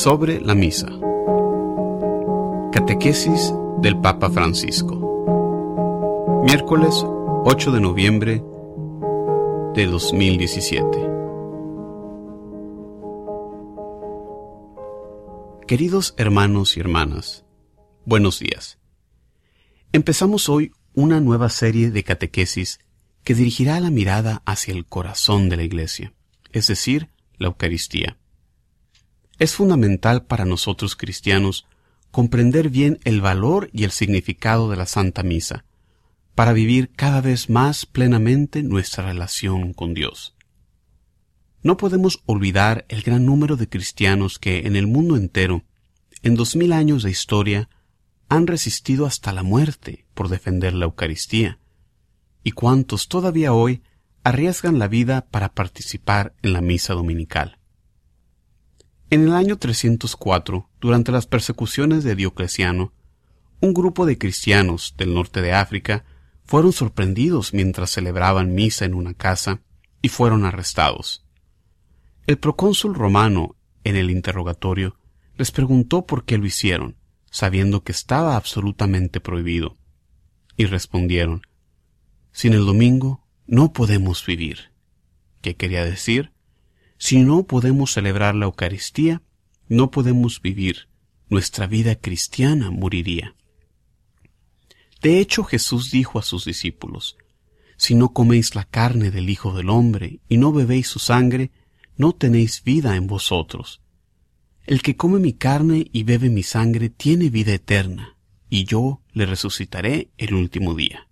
sobre la misa. Catequesis del Papa Francisco. Miércoles 8 de noviembre de 2017. Queridos hermanos y hermanas, buenos días. Empezamos hoy una nueva serie de catequesis que dirigirá la mirada hacia el corazón de la Iglesia, es decir, la Eucaristía. Es fundamental para nosotros cristianos comprender bien el valor y el significado de la Santa Misa, para vivir cada vez más plenamente nuestra relación con Dios. No podemos olvidar el gran número de cristianos que en el mundo entero, en dos mil años de historia, han resistido hasta la muerte por defender la Eucaristía, y cuántos todavía hoy arriesgan la vida para participar en la misa dominical. En el año 304, durante las persecuciones de Diocleciano, un grupo de cristianos del norte de África fueron sorprendidos mientras celebraban misa en una casa y fueron arrestados. El procónsul romano, en el interrogatorio, les preguntó por qué lo hicieron, sabiendo que estaba absolutamente prohibido. Y respondieron, Sin el domingo no podemos vivir. ¿Qué quería decir? Si no podemos celebrar la Eucaristía, no podemos vivir. Nuestra vida cristiana moriría. De hecho, Jesús dijo a sus discípulos, Si no coméis la carne del Hijo del Hombre y no bebéis su sangre, no tenéis vida en vosotros. El que come mi carne y bebe mi sangre tiene vida eterna, y yo le resucitaré el último día.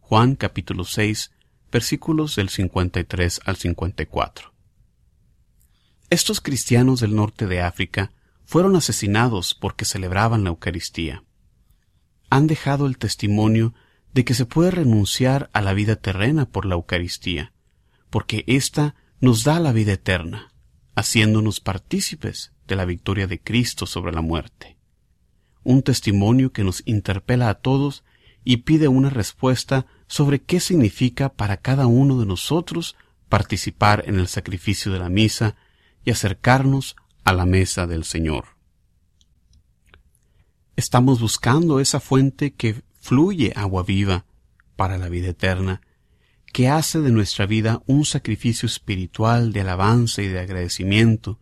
Juan capítulo 6, versículos del 53 al 54. Estos cristianos del norte de África fueron asesinados porque celebraban la Eucaristía. Han dejado el testimonio de que se puede renunciar a la vida terrena por la Eucaristía, porque ésta nos da la vida eterna, haciéndonos partícipes de la victoria de Cristo sobre la muerte. Un testimonio que nos interpela a todos y pide una respuesta sobre qué significa para cada uno de nosotros participar en el sacrificio de la misa y acercarnos a la mesa del Señor. Estamos buscando esa fuente que fluye agua viva para la vida eterna, que hace de nuestra vida un sacrificio espiritual de alabanza y de agradecimiento,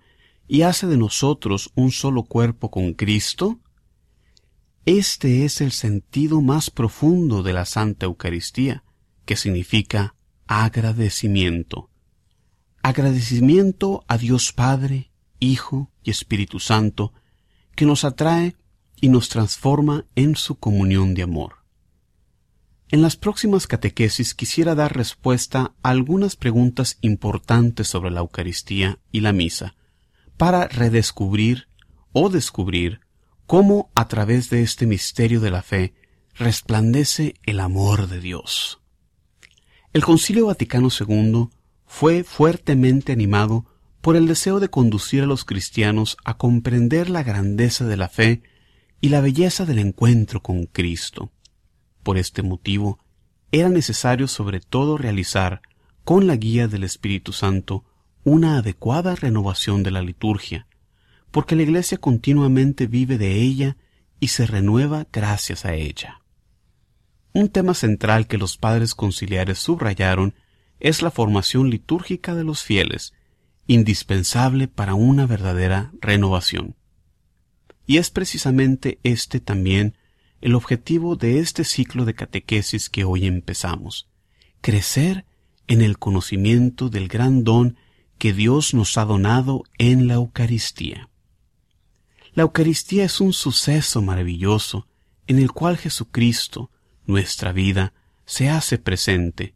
y hace de nosotros un solo cuerpo con Cristo? Este es el sentido más profundo de la Santa Eucaristía, que significa agradecimiento agradecimiento a Dios Padre, Hijo y Espíritu Santo, que nos atrae y nos transforma en su comunión de amor. En las próximas catequesis quisiera dar respuesta a algunas preguntas importantes sobre la Eucaristía y la misa, para redescubrir o descubrir cómo a través de este misterio de la fe resplandece el amor de Dios. El Concilio Vaticano II fue fuertemente animado por el deseo de conducir a los cristianos a comprender la grandeza de la fe y la belleza del encuentro con Cristo. Por este motivo, era necesario sobre todo realizar, con la guía del Espíritu Santo, una adecuada renovación de la liturgia, porque la Iglesia continuamente vive de ella y se renueva gracias a ella. Un tema central que los padres conciliares subrayaron es la formación litúrgica de los fieles, indispensable para una verdadera renovación. Y es precisamente este también el objetivo de este ciclo de catequesis que hoy empezamos, crecer en el conocimiento del gran don que Dios nos ha donado en la Eucaristía. La Eucaristía es un suceso maravilloso en el cual Jesucristo, nuestra vida, se hace presente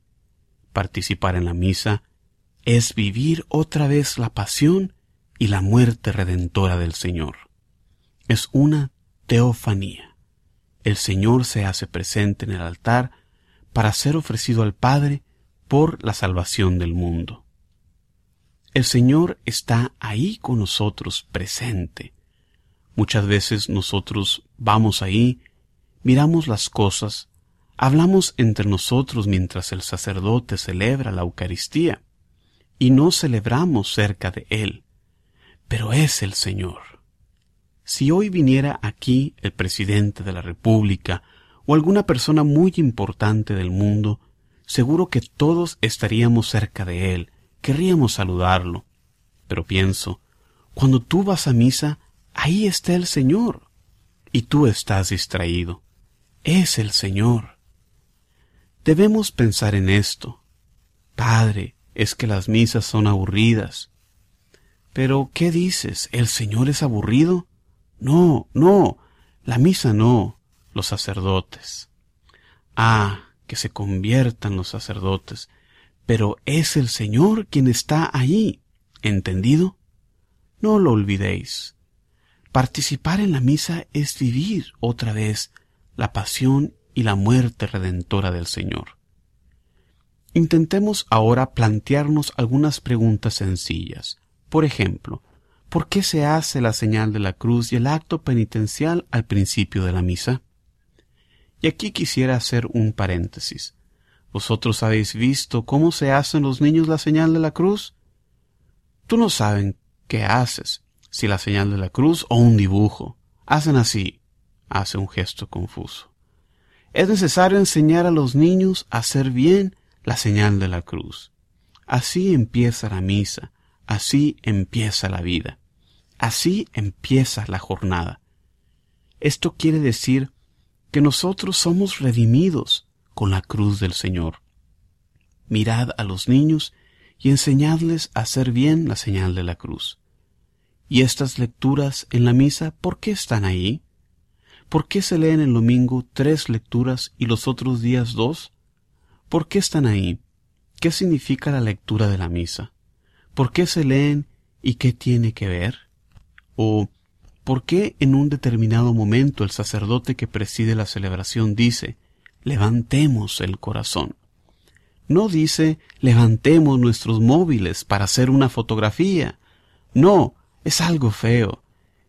Participar en la misa es vivir otra vez la pasión y la muerte redentora del Señor. Es una teofanía. El Señor se hace presente en el altar para ser ofrecido al Padre por la salvación del mundo. El Señor está ahí con nosotros presente. Muchas veces nosotros vamos ahí, miramos las cosas, Hablamos entre nosotros mientras el sacerdote celebra la Eucaristía y no celebramos cerca de Él, pero es el Señor, si hoy viniera aquí el presidente de la República o alguna persona muy importante del mundo, seguro que todos estaríamos cerca de él, querríamos saludarlo. Pero pienso, cuando tú vas a misa, ahí está el Señor, y tú estás distraído. Es el Señor. Debemos pensar en esto. Padre, es que las misas son aburridas. Pero, ¿qué dices? ¿El Señor es aburrido? No, no, la misa no, los sacerdotes. Ah, que se conviertan los sacerdotes, pero es el Señor quien está allí. ¿Entendido? No lo olvidéis. Participar en la misa es vivir otra vez la pasión y la muerte redentora del Señor. Intentemos ahora plantearnos algunas preguntas sencillas. Por ejemplo, ¿por qué se hace la señal de la cruz y el acto penitencial al principio de la misa? Y aquí quisiera hacer un paréntesis. ¿Vosotros habéis visto cómo se hacen los niños la señal de la cruz? Tú no saben qué haces, si la señal de la cruz o un dibujo. Hacen así. Hace un gesto confuso. Es necesario enseñar a los niños a hacer bien la señal de la cruz. Así empieza la misa, así empieza la vida, así empieza la jornada. Esto quiere decir que nosotros somos redimidos con la cruz del Señor. Mirad a los niños y enseñadles a hacer bien la señal de la cruz. ¿Y estas lecturas en la misa por qué están ahí? ¿Por qué se leen el domingo tres lecturas y los otros días dos? ¿Por qué están ahí? ¿Qué significa la lectura de la misa? ¿Por qué se leen y qué tiene que ver? ¿O por qué en un determinado momento el sacerdote que preside la celebración dice, levantemos el corazón? No dice levantemos nuestros móviles para hacer una fotografía. No, es algo feo.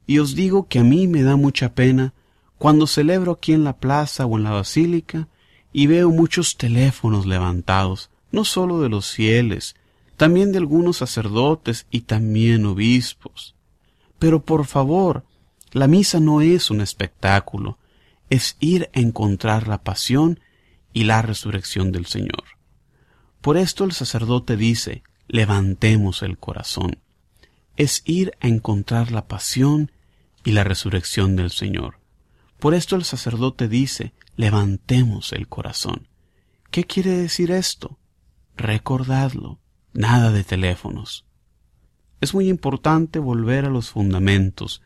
Y os digo que a mí me da mucha pena cuando celebro aquí en la plaza o en la basílica y veo muchos teléfonos levantados, no solo de los fieles, también de algunos sacerdotes y también obispos. Pero por favor, la misa no es un espectáculo, es ir a encontrar la pasión y la resurrección del Señor. Por esto el sacerdote dice, levantemos el corazón. Es ir a encontrar la pasión y la resurrección del Señor. Por esto el sacerdote dice, levantemos el corazón. ¿Qué quiere decir esto? Recordadlo, nada de teléfonos. Es muy importante volver a los fundamentos,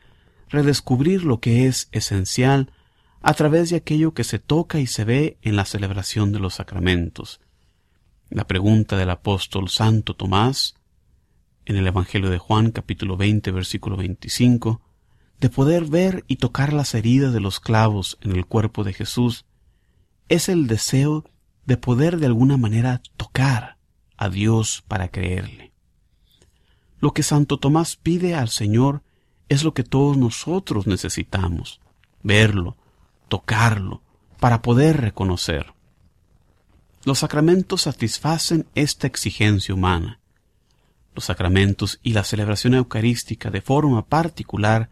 redescubrir lo que es esencial a través de aquello que se toca y se ve en la celebración de los sacramentos, la pregunta del apóstol Santo Tomás, en el Evangelio de Juan capítulo 20 versículo 25, de poder ver y tocar las heridas de los clavos en el cuerpo de Jesús, es el deseo de poder de alguna manera tocar a Dios para creerle. Lo que Santo Tomás pide al Señor es lo que todos nosotros necesitamos, verlo, tocarlo, para poder reconocer. Los sacramentos satisfacen esta exigencia humana. Los sacramentos y la celebración eucarística de forma particular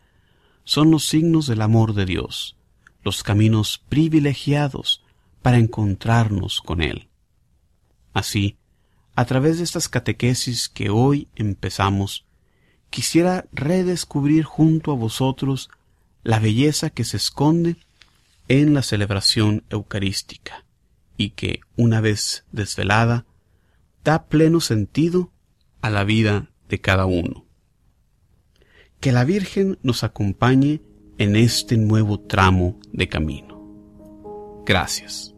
son los signos del amor de Dios, los caminos privilegiados para encontrarnos con Él. Así, a través de estas catequesis que hoy empezamos, quisiera redescubrir junto a vosotros la belleza que se esconde en la celebración eucarística y que, una vez desvelada, da pleno sentido a la vida de cada uno. Que la Virgen nos acompañe en este nuevo tramo de camino. Gracias.